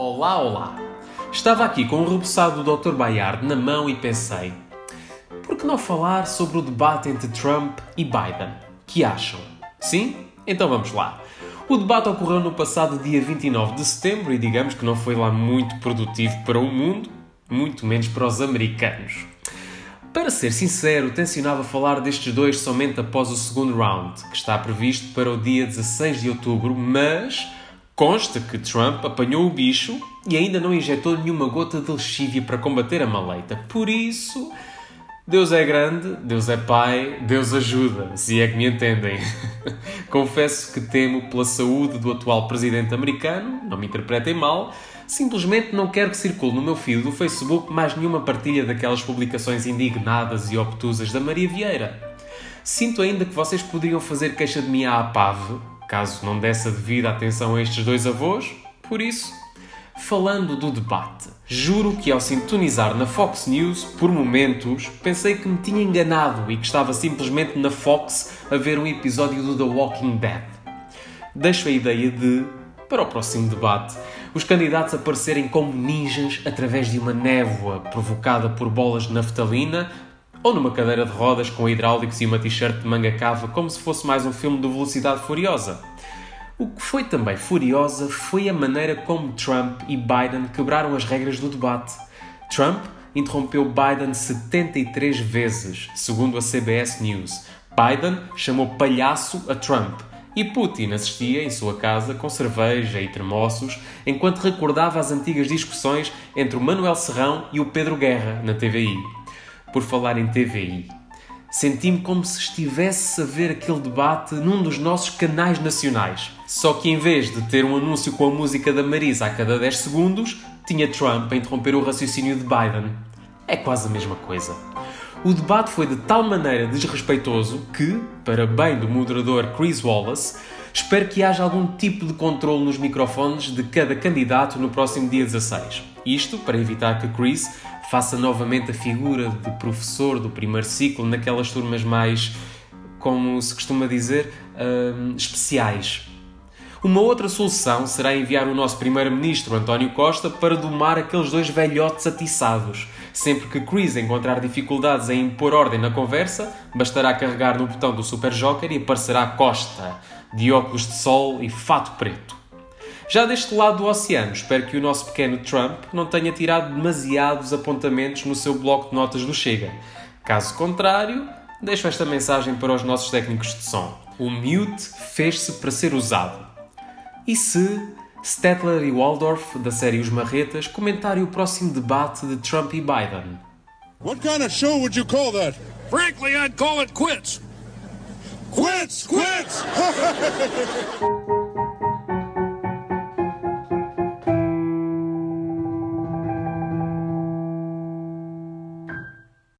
Olá, olá! Estava aqui com o rebuçado Dr. Bayard na mão e pensei: por que não falar sobre o debate entre Trump e Biden? Que acham? Sim? Então vamos lá. O debate ocorreu no passado dia 29 de setembro e digamos que não foi lá muito produtivo para o mundo, muito menos para os americanos. Para ser sincero, tencionava falar destes dois somente após o segundo round, que está previsto para o dia 16 de outubro, mas consta que Trump apanhou o bicho e ainda não injetou nenhuma gota de lexívia para combater a maleita. Por isso, Deus é grande, Deus é Pai, Deus ajuda, se é que me entendem. Confesso que temo pela saúde do atual presidente americano, não me interpretem mal, simplesmente não quero que circule no meu feed do Facebook mais nenhuma partilha daquelas publicações indignadas e obtusas da Maria Vieira. Sinto ainda que vocês poderiam fazer queixa de mim à APAV, caso não desse a devida atenção a estes dois avós, por isso Falando do debate, juro que ao sintonizar na Fox News, por momentos, pensei que me tinha enganado e que estava simplesmente na Fox a ver um episódio do The Walking Dead. Deixo a ideia de, para o próximo debate, os candidatos aparecerem como ninjas através de uma névoa provocada por bolas de naftalina ou numa cadeira de rodas com hidráulicos e uma t-shirt de manga cava como se fosse mais um filme de Velocidade Furiosa. O que foi também furiosa foi a maneira como Trump e Biden quebraram as regras do debate. Trump interrompeu Biden 73 vezes, segundo a CBS News. Biden chamou palhaço a Trump e Putin assistia em sua casa com cerveja e termossos enquanto recordava as antigas discussões entre o Manuel Serrão e o Pedro Guerra na TVI. Por falar em TVI, Senti-me como se estivesse a ver aquele debate num dos nossos canais nacionais. Só que em vez de ter um anúncio com a música da Marisa a cada 10 segundos, tinha Trump a interromper o raciocínio de Biden. É quase a mesma coisa. O debate foi de tal maneira desrespeitoso que, para bem do moderador Chris Wallace, espero que haja algum tipo de controle nos microfones de cada candidato no próximo dia 16. Isto para evitar que Chris faça novamente a figura de professor do primeiro ciclo naquelas turmas mais, como se costuma dizer, uh, especiais. Uma outra solução será enviar o nosso primeiro-ministro António Costa para domar aqueles dois velhotes atiçados. Sempre que Chris encontrar dificuldades em impor ordem na conversa, bastará carregar no botão do Super Joker e aparecerá Costa, de óculos de sol e fato preto. Já deste lado do oceano, espero que o nosso pequeno Trump não tenha tirado demasiados apontamentos no seu bloco de notas do Chega. Caso contrário, deixo esta mensagem para os nossos técnicos de som. O mute fez-se para ser usado. E se Stetler e Waldorf, da série Os Marretas, comentarem o próximo debate de Trump e Biden? What kind of show would you call that? Frankly, I'd call it quits. Quits! Quits!